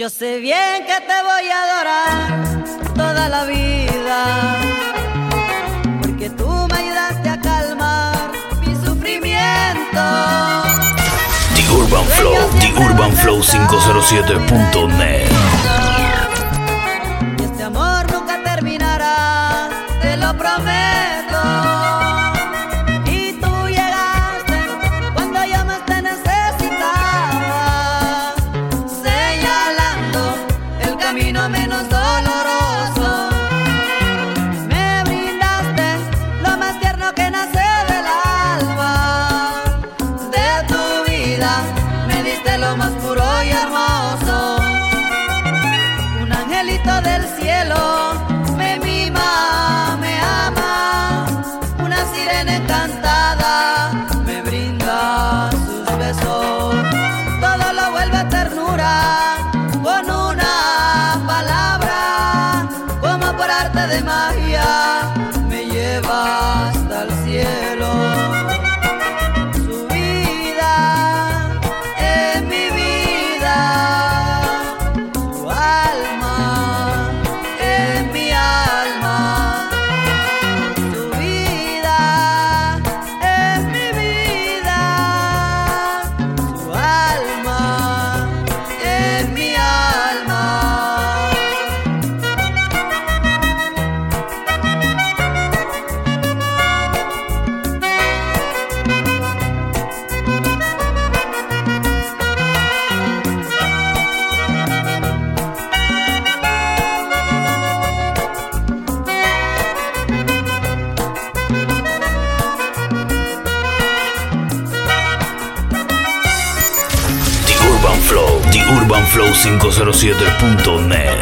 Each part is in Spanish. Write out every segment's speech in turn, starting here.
Yo sé bien que te voy a adorar toda la vida, porque tú me ayudaste a calmar mi sufrimiento. The Urban Flow, The Urban Flow 507.net. de magia me lleva hasta el cielo. Cinco cero siete punto net,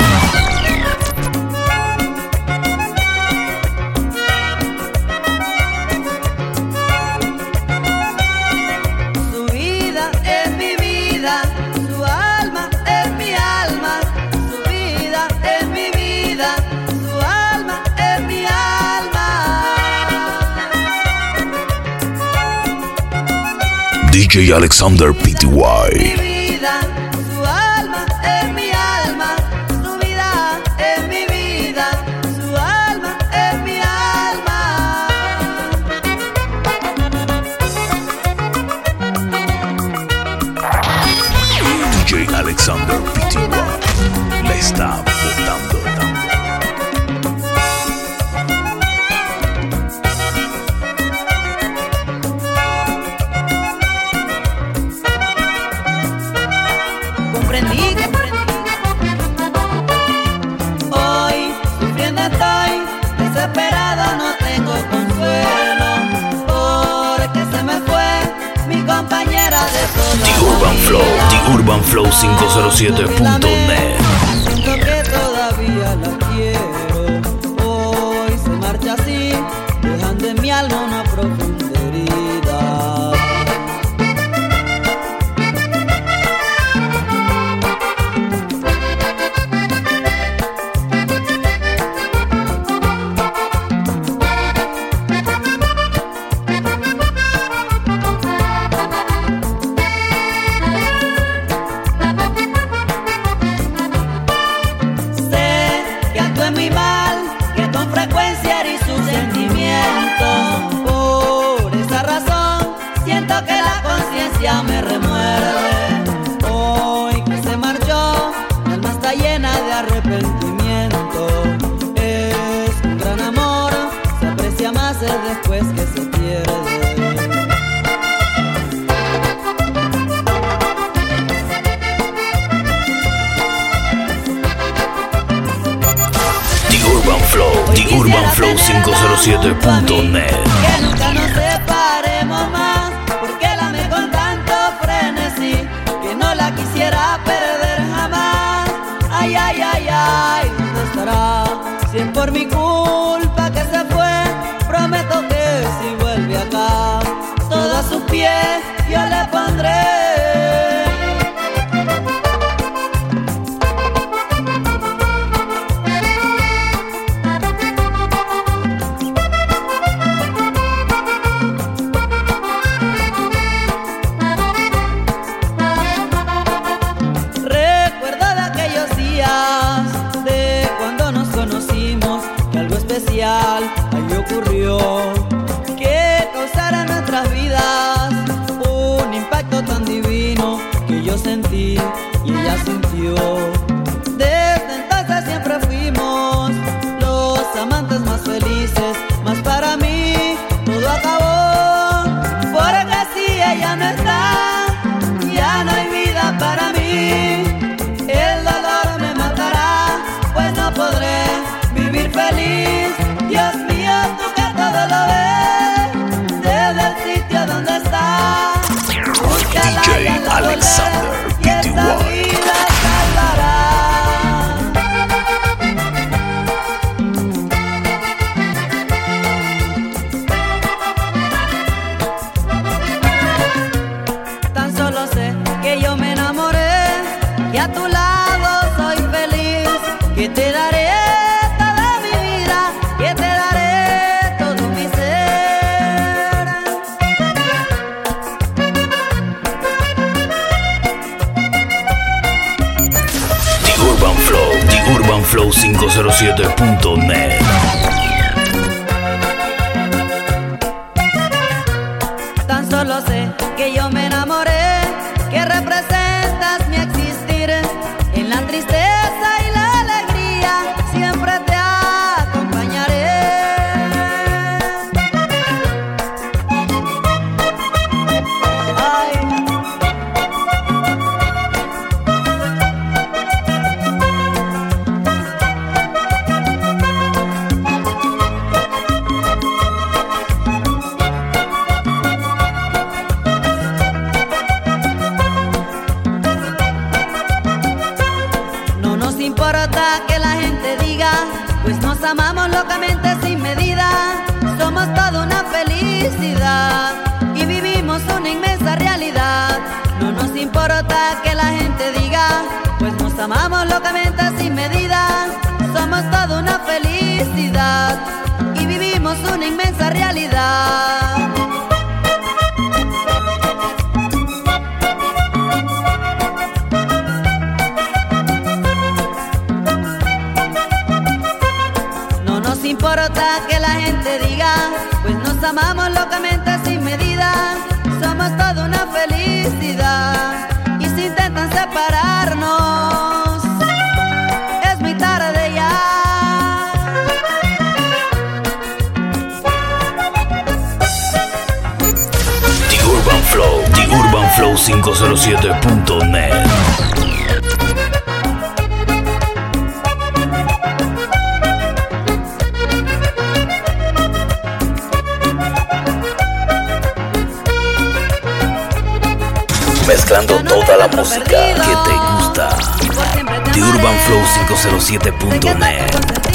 su vida es mi vida, su alma es mi alma, su vida es mi vida, su alma es mi alma. Dj Alexander Piti urbanflow507.net The Urban Flow 507.net. Que nunca nos separemos más, porque la me con tanto frenesí, que no la quisiera perder jamás. Ay, ay, ay, ay, ¿dónde estará? Si es por mi culpa que se fue, prometo que si vuelve acá, todos sus pies yo le pondré. que yo me enamoré, que representas mi existir en la tristeza. y vivimos una inmensa realidad. No nos importa que la gente diga, pues nos amamos lo que. flow507.net. mezclando toda la música que te gusta. The Urban Flow 507.net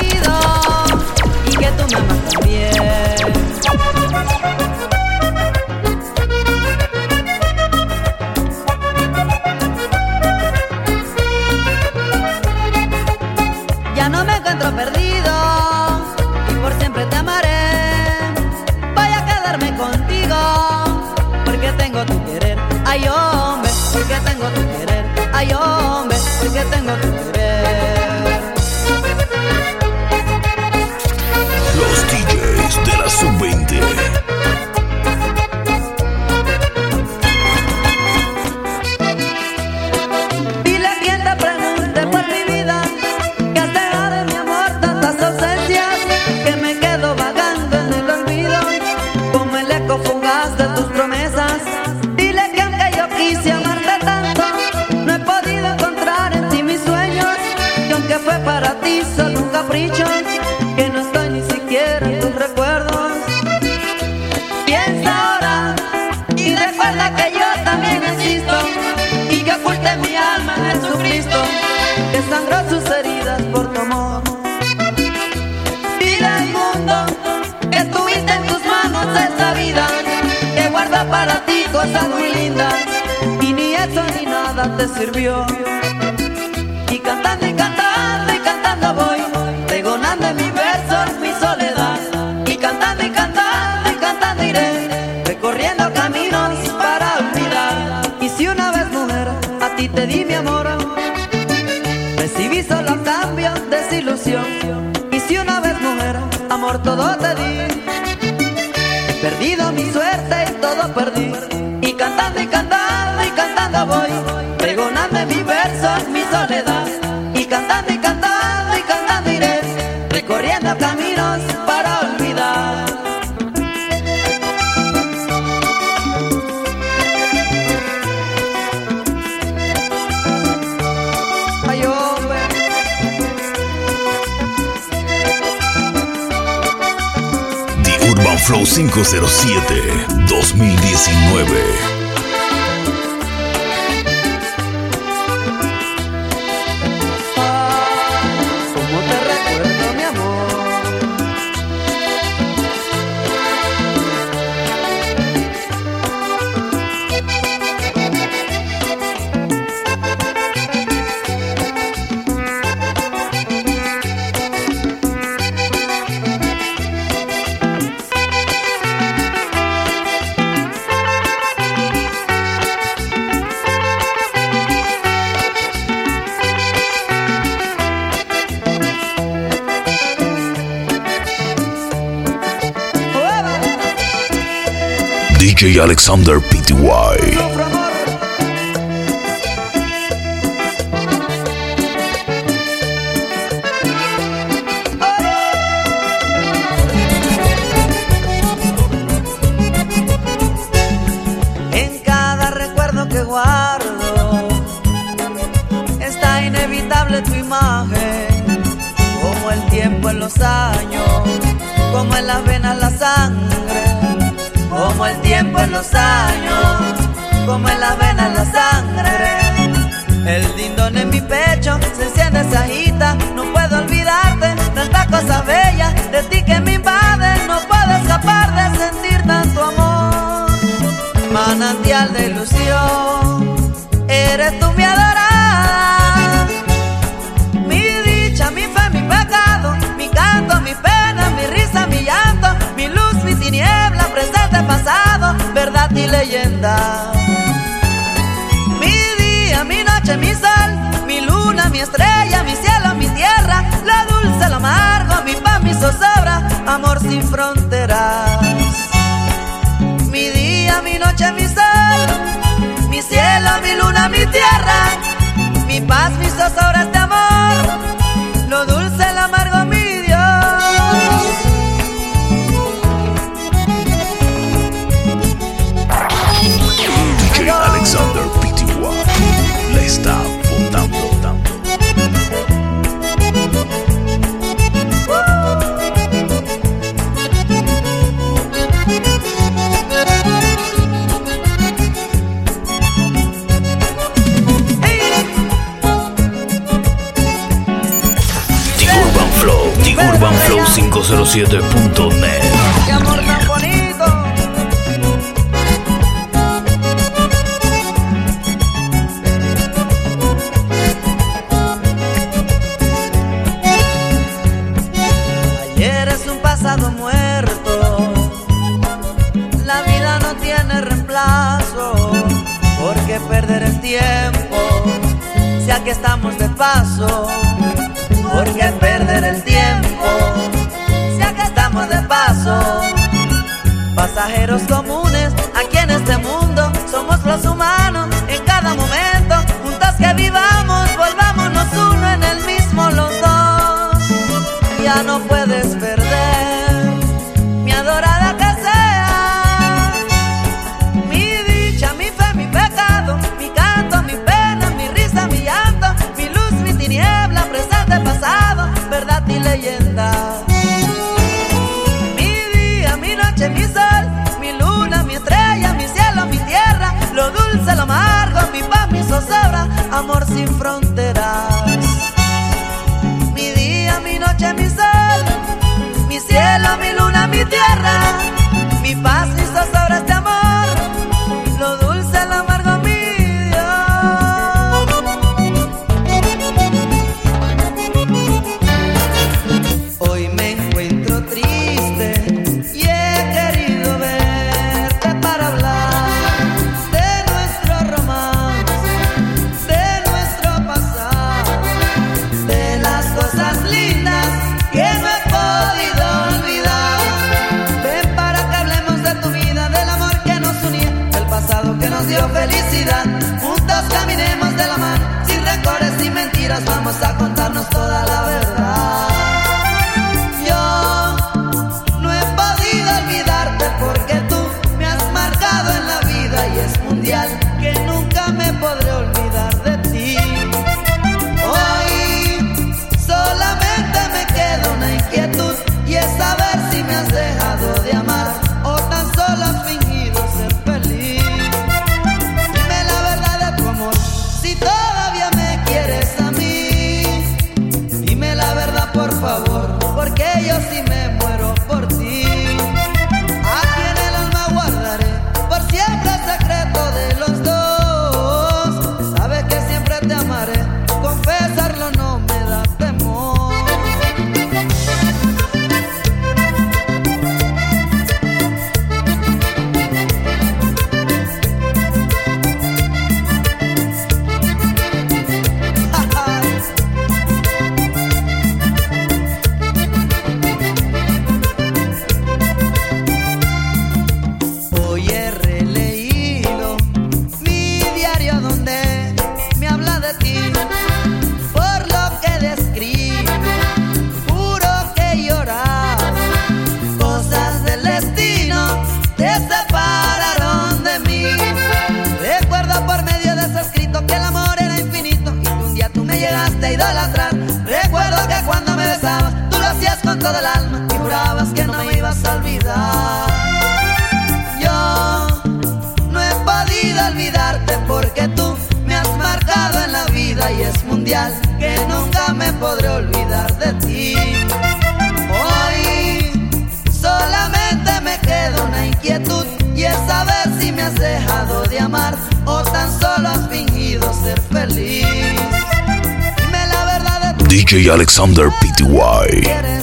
sangró sus heridas por tu amor. Vida inmundo, estuviste en tus manos esta vida que guarda para ti cosas muy lindas y ni eso ni nada te sirvió. Y cantando y cantando y cantando voy, pregonando en mi verso mi soledad. Y cantando y cantando y cantando iré, recorriendo caminos para olvidar. Y si una vez mujer a ti te di mi amor hizo los cambios, desilusión. Y si una vez mujer, amor todo te di. Perdido mi suerte y todo perdí. Y cantando y cantando y cantando voy. Flow 507 2019. Alexander amor. En cada recuerdo que guardo está inevitable tu imagen, como el tiempo en los años, como en las venas la sangre, como el tiempo en los años, como en las venas la sangre. El dindón en mi pecho se enciende esa agita, no puedo olvidarte, tantas cosas bellas de ti que me invaden, no puedo escapar de sentir tanto amor manantial de ilusión. Eres tú mi adorada, mi dicha, mi fe, mi pecado, mi canto, mi pena, mi risa, mi llanto, tiniebla, presente, pasado, verdad y leyenda. Mi día, mi noche, mi sol, mi luna, mi estrella, mi cielo, mi tierra, la dulce, lo amargo, mi paz, mi zozobra, amor sin fronteras mi día, mi noche, mi sol, mi cielo, mi luna, mi tierra, mi paz, mis zozobras de amor, 507.net. Qué amor tierra, DJ Alexander Pty.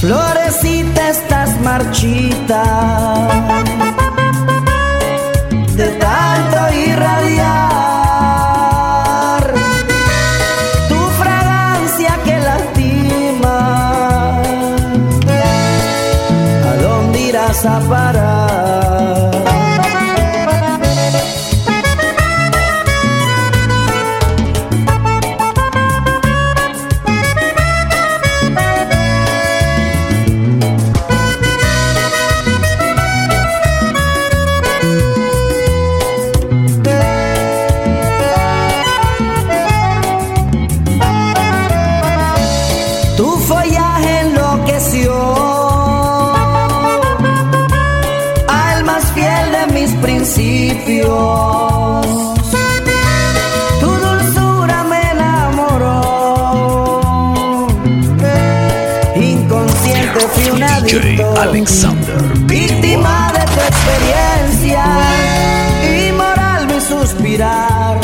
Florecita, estás marchita. De tanto irradiar. Tu fragancia que lastima. ¿A dónde irás a parar? Alexander Víctima de tu experiencia Inmoral mi suspirar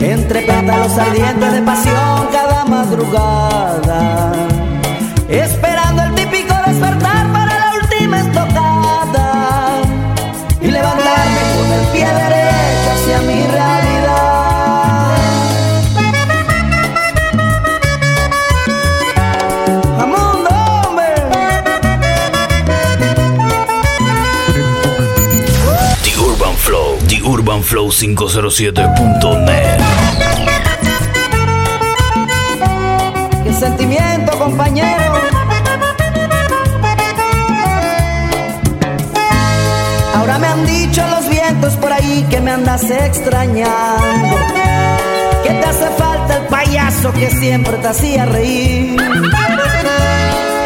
Entre pétalos ardientes de pasión cada madrugada. flow507.net. ¡Qué sentimiento, compañero! Ahora me han dicho los vientos por ahí que me andas extrañando. Que te hace falta el payaso que siempre te hacía reír.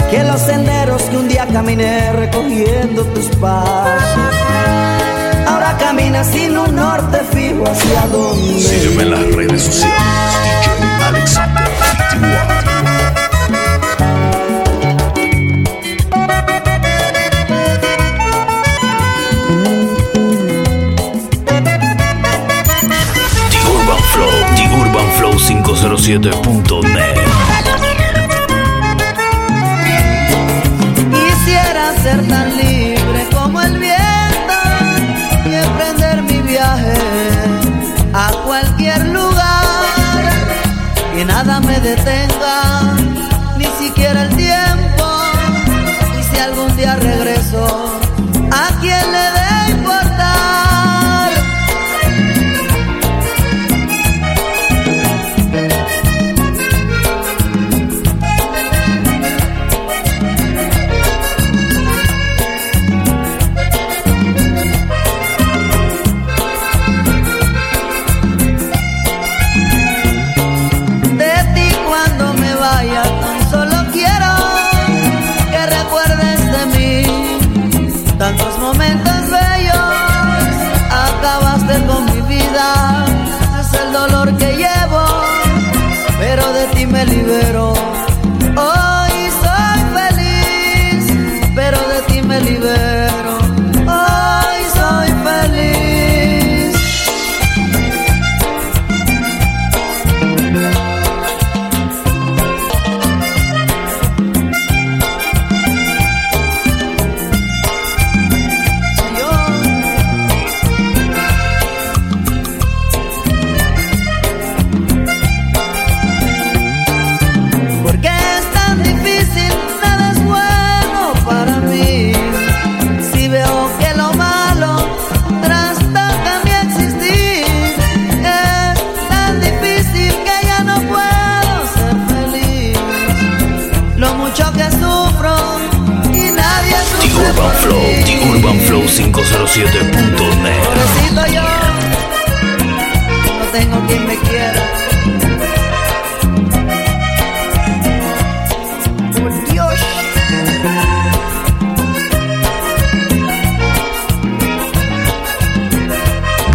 Que los senderos que un día caminé recogiendo tus pasos Ahora camina sin un norte fijo hacia dónde. Sígueme en las redes sociales. DJ Alexander The Urban Flow, The Urban Flow 507.net. Quisiera ser tan nada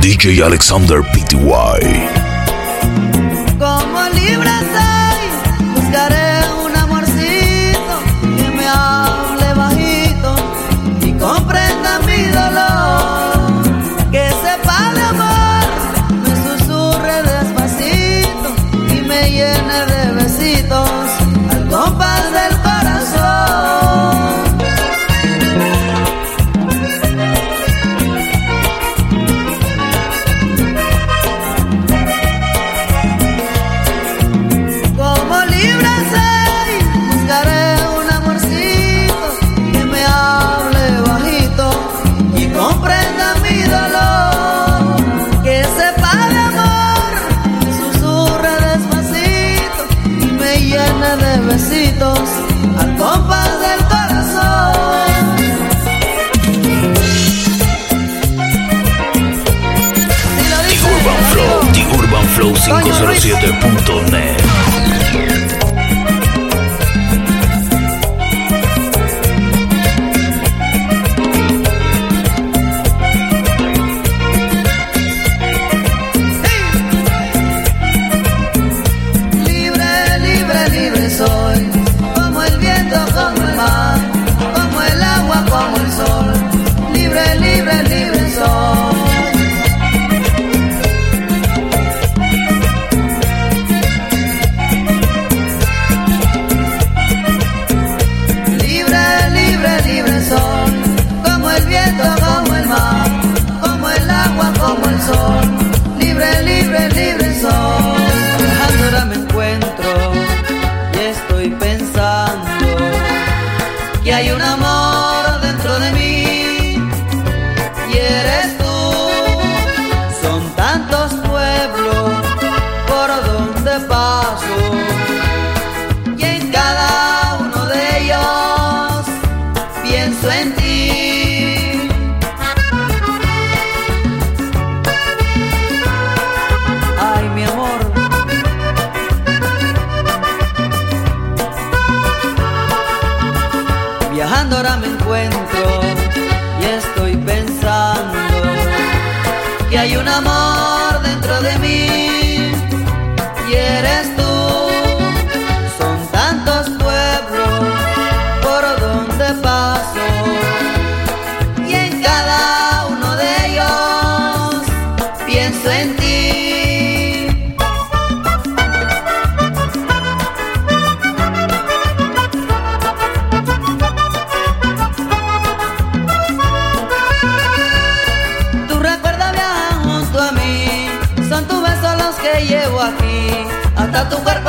DJ Alexander Pty. 507.net. donde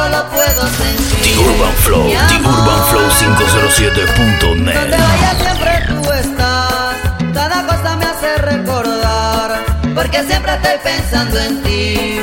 The Urban Flow, The Urban Flow 507.net. Donde vaya siempre tú estás, toda cosa me hace recordar, porque siempre estoy pensando en ti.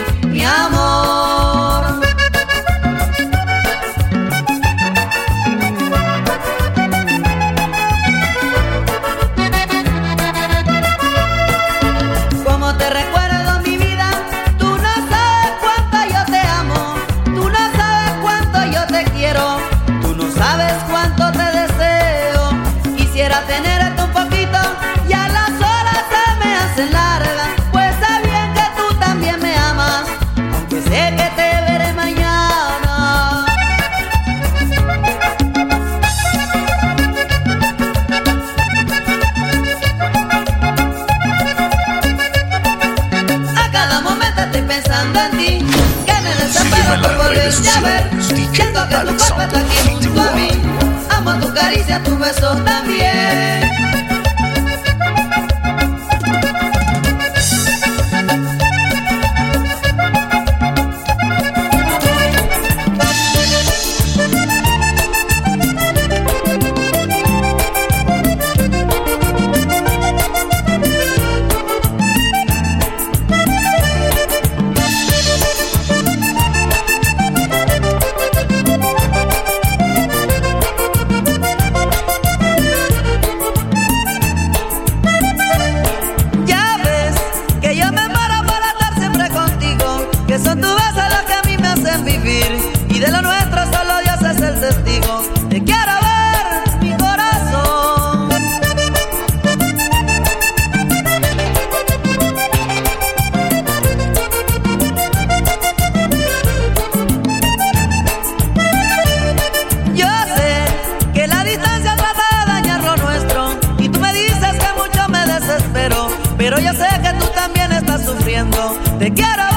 gotta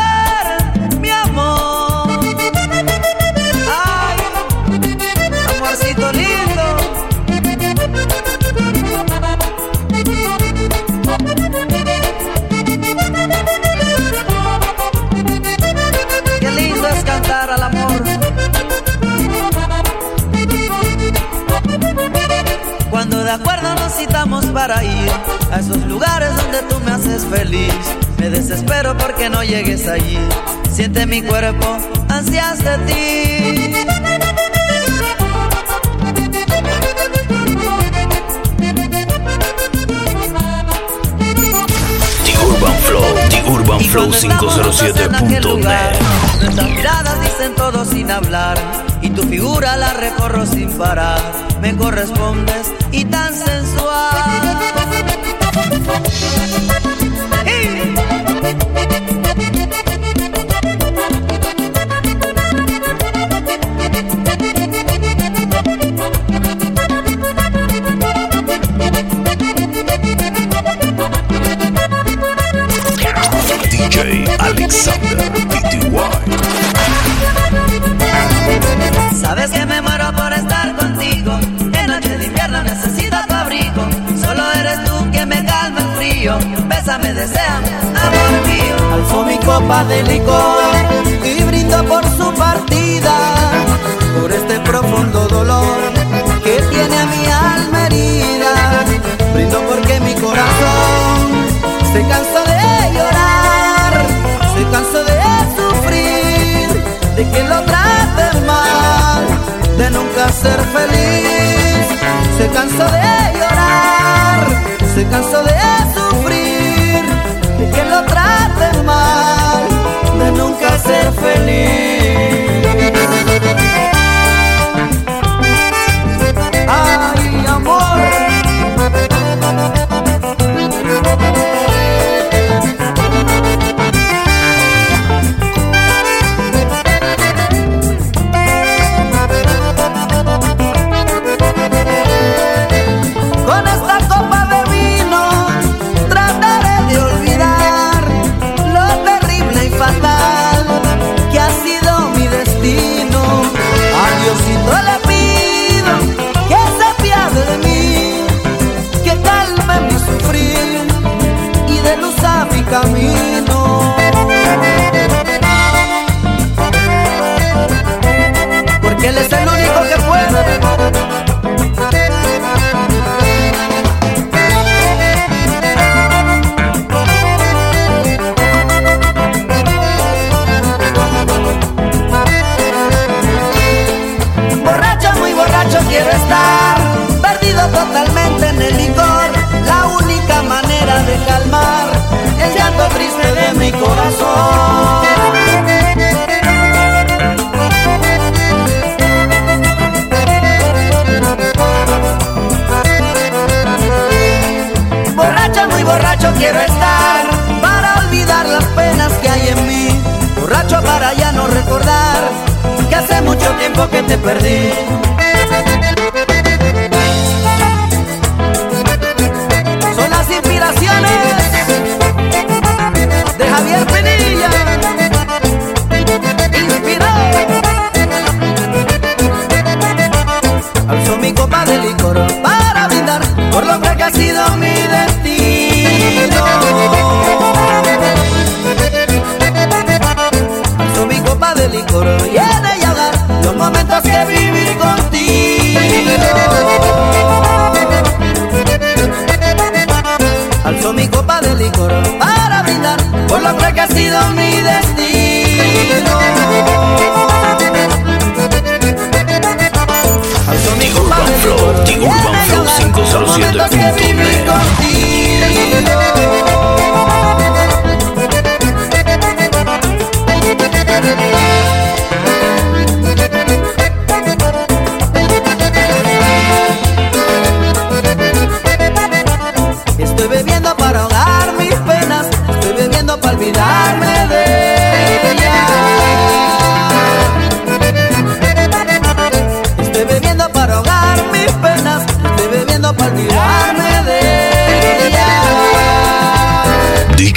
para ir a esos lugares donde tú me haces feliz. Me desespero porque no llegues allí. Siente mi cuerpo ansias de ti. The Urban Flow, The Urban Flow 507.net. Nuestras miradas dicen todo sin hablar y tu figura la recorro sin parar. Me correspondes y tan sensual. ¡Hey!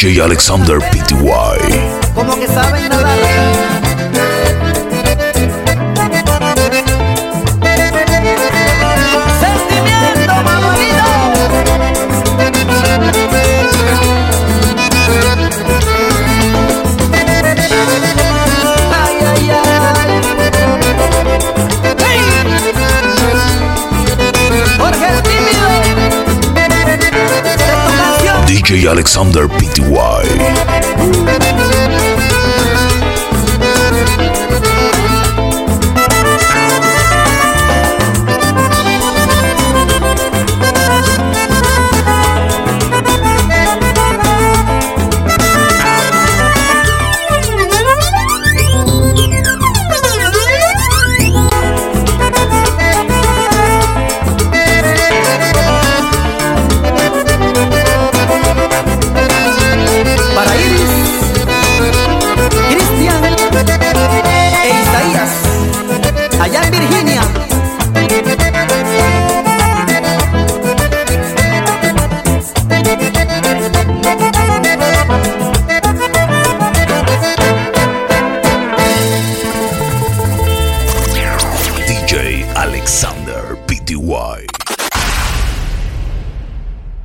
DJ Alexander PTY. Alexander PTY.